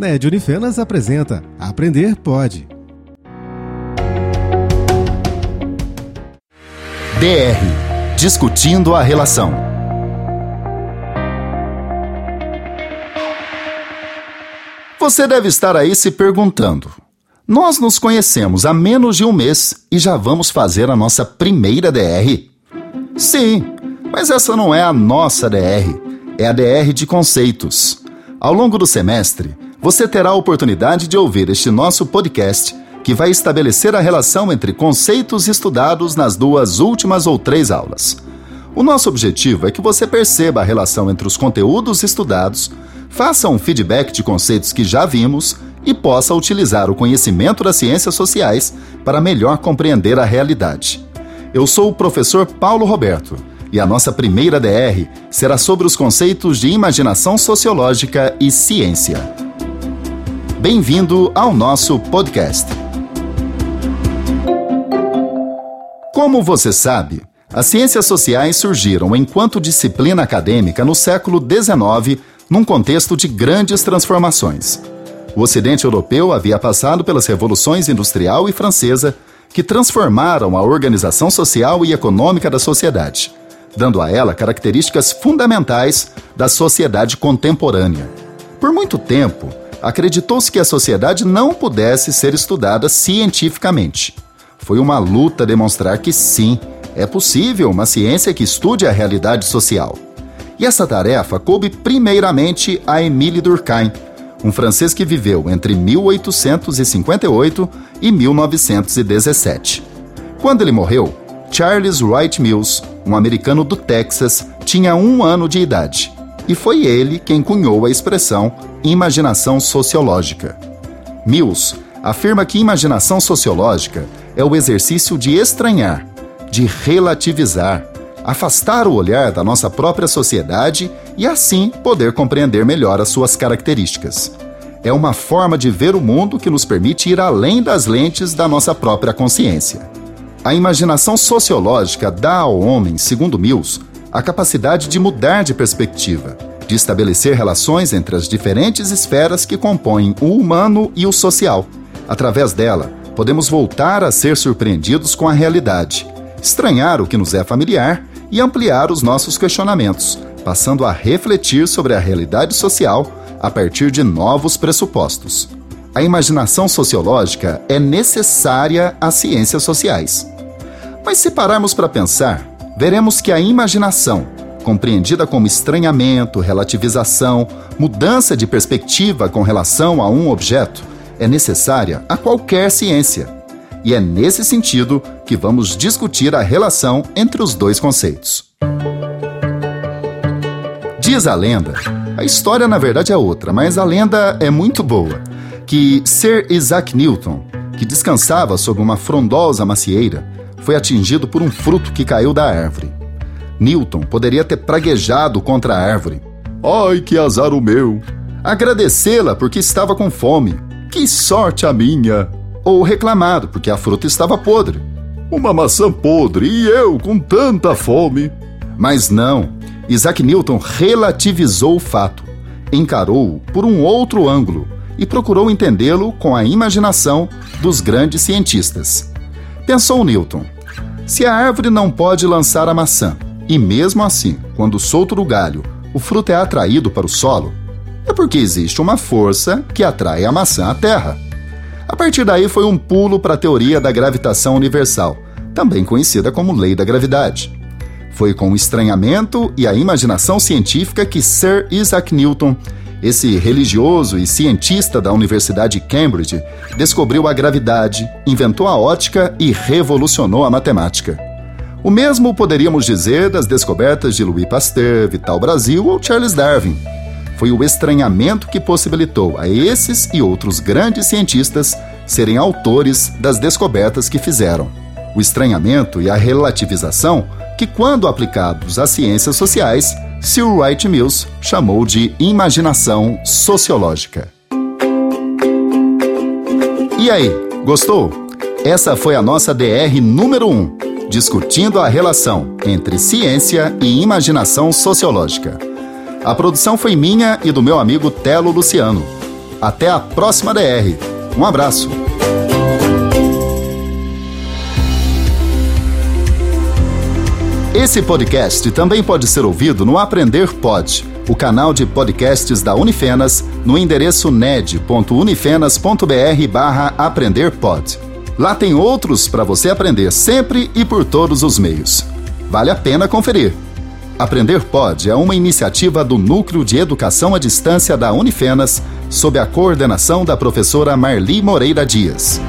Ned Unifenas apresenta Aprender Pode. DR Discutindo a Relação. Você deve estar aí se perguntando: nós nos conhecemos há menos de um mês e já vamos fazer a nossa primeira DR? Sim, mas essa não é a nossa DR, é a DR de conceitos. Ao longo do semestre, você terá a oportunidade de ouvir este nosso podcast que vai estabelecer a relação entre conceitos estudados nas duas últimas ou três aulas. O nosso objetivo é que você perceba a relação entre os conteúdos estudados, faça um feedback de conceitos que já vimos e possa utilizar o conhecimento das ciências sociais para melhor compreender a realidade. Eu sou o professor Paulo Roberto e a nossa primeira DR será sobre os conceitos de imaginação sociológica e ciência. Bem-vindo ao nosso podcast. Como você sabe, as ciências sociais surgiram enquanto disciplina acadêmica no século XIX, num contexto de grandes transformações. O Ocidente europeu havia passado pelas revoluções industrial e francesa, que transformaram a organização social e econômica da sociedade, dando a ela características fundamentais da sociedade contemporânea. Por muito tempo, acreditou-se que a sociedade não pudesse ser estudada cientificamente. Foi uma luta demonstrar que sim, é possível uma ciência que estude a realidade social. E essa tarefa coube primeiramente a Émile Durkheim, um francês que viveu entre 1858 e 1917. Quando ele morreu, Charles Wright Mills, um americano do Texas, tinha um ano de idade. E foi ele quem cunhou a expressão imaginação sociológica. Mills afirma que imaginação sociológica é o exercício de estranhar, de relativizar, afastar o olhar da nossa própria sociedade e assim poder compreender melhor as suas características. É uma forma de ver o mundo que nos permite ir além das lentes da nossa própria consciência. A imaginação sociológica dá ao homem, segundo Mills, a capacidade de mudar de perspectiva, de estabelecer relações entre as diferentes esferas que compõem o humano e o social. Através dela, podemos voltar a ser surpreendidos com a realidade, estranhar o que nos é familiar e ampliar os nossos questionamentos, passando a refletir sobre a realidade social a partir de novos pressupostos. A imaginação sociológica é necessária às ciências sociais. Mas se pararmos para pensar, veremos que a imaginação, compreendida como estranhamento, relativização, mudança de perspectiva com relação a um objeto, é necessária a qualquer ciência e é nesse sentido que vamos discutir a relação entre os dois conceitos. Diz a lenda, a história na verdade é outra, mas a lenda é muito boa, que Sir Isaac Newton, que descansava sob uma frondosa macieira, foi atingido por um fruto que caiu da árvore. Newton poderia ter praguejado contra a árvore. Ai, que azar o meu! Agradecê-la porque estava com fome. Que sorte a minha! ou reclamado porque a fruta estava podre. Uma maçã podre e eu com tanta fome. Mas não, Isaac Newton relativizou o fato, encarou-o por um outro ângulo e procurou entendê-lo com a imaginação dos grandes cientistas. Pensou Newton: se a árvore não pode lançar a maçã, e mesmo assim, quando solto do galho, o fruto é atraído para o solo, é porque existe uma força que atrai a maçã à terra. A partir daí foi um pulo para a teoria da gravitação universal, também conhecida como lei da gravidade. Foi com o estranhamento e a imaginação científica que Sir Isaac Newton, esse religioso e cientista da Universidade de Cambridge, descobriu a gravidade, inventou a ótica e revolucionou a matemática. O mesmo poderíamos dizer das descobertas de Louis Pasteur, Vital Brasil ou Charles Darwin foi o estranhamento que possibilitou a esses e outros grandes cientistas serem autores das descobertas que fizeram. O estranhamento e a relativização, que, quando aplicados às ciências sociais, Sir Wright Mills chamou de imaginação sociológica. E aí, gostou? Essa foi a nossa DR número 1, discutindo a relação entre ciência e imaginação sociológica. A produção foi minha e do meu amigo Telo Luciano. Até a próxima DR. Um abraço. Esse podcast também pode ser ouvido no Aprender Pod, o canal de podcasts da Unifenas, no endereço ned.unifenas.br barra aprenderpod. Lá tem outros para você aprender sempre e por todos os meios. Vale a pena conferir. Aprender Pod é uma iniciativa do Núcleo de Educação à Distância da Unifenas, sob a coordenação da professora Marli Moreira Dias.